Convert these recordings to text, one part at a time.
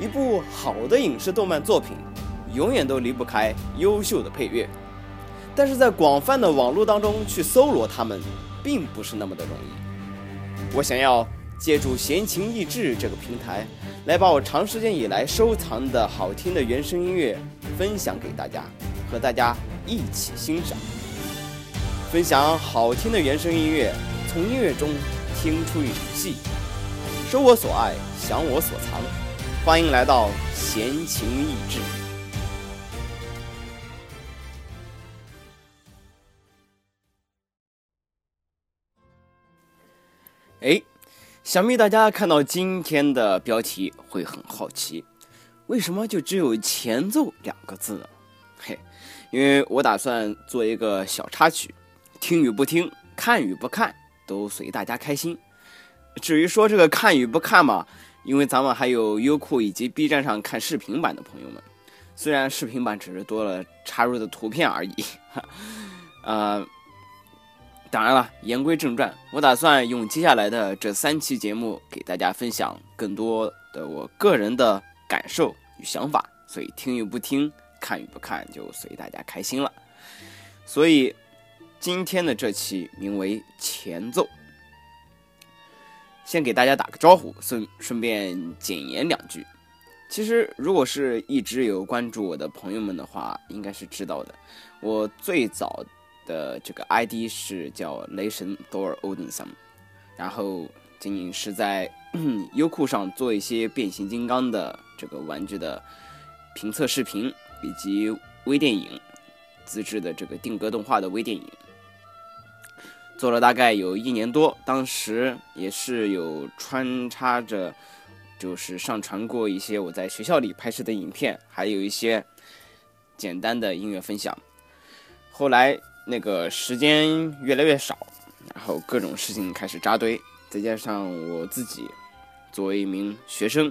一部好的影视动漫作品，永远都离不开优秀的配乐。但是在广泛的网络当中去搜罗它们，并不是那么的容易。我想要借助闲情逸致这个平台，来把我长时间以来收藏的好听的原声音乐分享给大家，和大家一起欣赏。分享好听的原声音乐，从音乐中听出一场戏，收我所爱，享我所藏。欢迎来到闲情逸致。哎，想必大家看到今天的标题会很好奇，为什么就只有前奏两个字呢？嘿，因为我打算做一个小插曲。听与不听，看与不看，都随大家开心。至于说这个看与不看嘛，因为咱们还有优酷以及 B 站上看视频版的朋友们，虽然视频版只是多了插入的图片而已。呃，当然了，言归正传，我打算用接下来的这三期节目给大家分享更多的我个人的感受与想法，所以听与不听，看与不看，就随大家开心了。所以。今天的这期名为前奏，先给大家打个招呼，顺顺便简言两句。其实，如果是一直有关注我的朋友们的话，应该是知道的。我最早的这个 ID 是叫雷神 Thor Odinson，然后仅仅是在 优酷上做一些变形金刚的这个玩具的评测视频，以及微电影自制的这个定格动画的微电影。做了大概有一年多，当时也是有穿插着，就是上传过一些我在学校里拍摄的影片，还有一些简单的音乐分享。后来那个时间越来越少，然后各种事情开始扎堆，再加上我自己作为一名学生，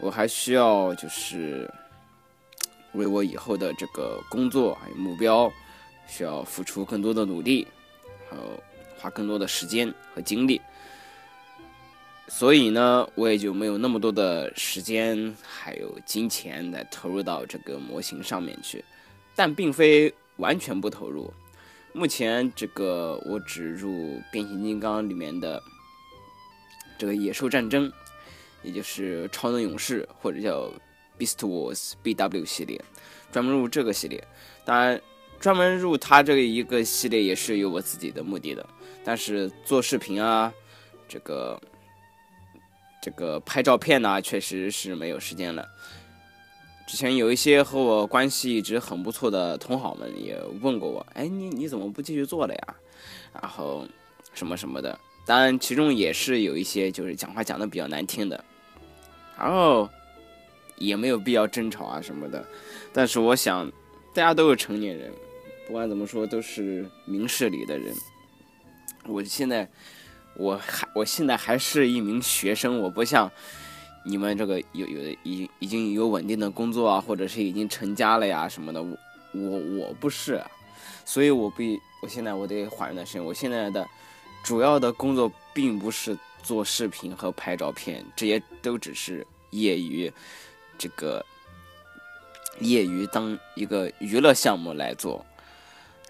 我还需要就是为我以后的这个工作还有目标，需要付出更多的努力。呃，花更多的时间和精力，所以呢，我也就没有那么多的时间还有金钱来投入到这个模型上面去。但并非完全不投入。目前这个我只入变形金刚里面的这个野兽战争，也就是超能勇士或者叫 Beast Wars BW 系列，专门入这个系列。当然。专门入他这一个系列也是有我自己的目的的，但是做视频啊，这个这个拍照片呢，确实是没有时间了。之前有一些和我关系一直很不错的同好们也问过我，哎，你你怎么不继续做了呀？然后什么什么的，当然其中也是有一些就是讲话讲的比较难听的，然后也没有必要争吵啊什么的。但是我想，大家都是成年人。不管怎么说，都是明事理的人。我现在，我还我现在还是一名学生，我不像你们这个有有的已已经有稳定的工作啊，或者是已经成家了呀什么的。我我我不是，所以我必我现在我得缓一段时间。我现在的主要的工作并不是做视频和拍照片，这些都只是业余，这个业余当一个娱乐项目来做。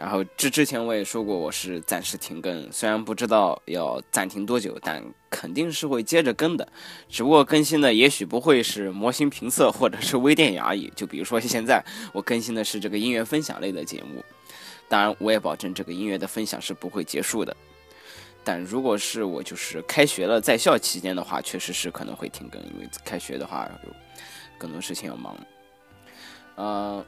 然后之之前我也说过，我是暂时停更，虽然不知道要暂停多久，但肯定是会接着更的。只不过更新的也许不会是模型评测或者是微电影而已。就比如说现在我更新的是这个音乐分享类的节目，当然我也保证这个音乐的分享是不会结束的。但如果是我就是开学了在校期间的话，确实是可能会停更，因为开学的话有更多事情要忙。呃。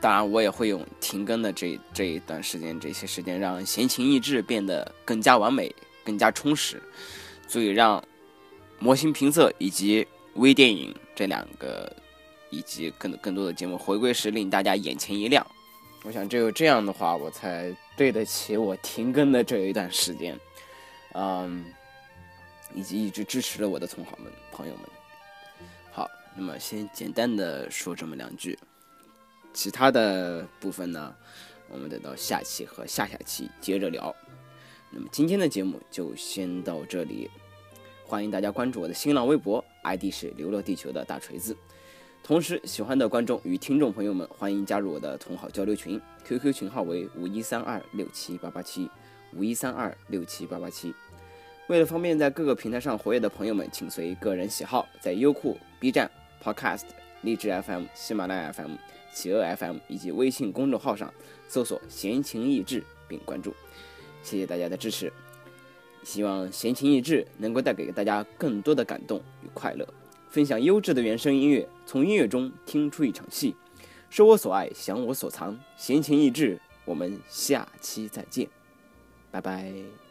当然，我也会用停更的这这一段时间，这些时间让闲情逸致变得更加完美、更加充实，足以让模型评测以及微电影这两个以及更更多的节目回归时，令大家眼前一亮。我想，只有这样的话，我才对得起我停更的这一段时间，嗯，以及一直支持了我的同好们、朋友们。好，那么先简单的说这么两句。其他的部分呢，我们等到下期和下下期接着聊。那么今天的节目就先到这里，欢迎大家关注我的新浪微博，ID 是流落地球的大锤子。同时，喜欢的观众与听众朋友们，欢迎加入我的同好交流群，QQ 群号为五一三二六七八八七五一三二六七八八七。为了方便在各个平台上活跃的朋友们，请随个人喜好，在优酷、B 站、Podcast、荔枝 FM、喜马拉雅 FM、企鹅 FM 以及微信公众号上搜索“闲情逸致”并关注。谢谢大家的支持，希望闲情逸致能够带给大家更多的感动与快乐。分享优质的原声音乐，从音乐中听出一场戏。收我所爱，享我所藏，闲情逸致。我们下期再见，拜拜。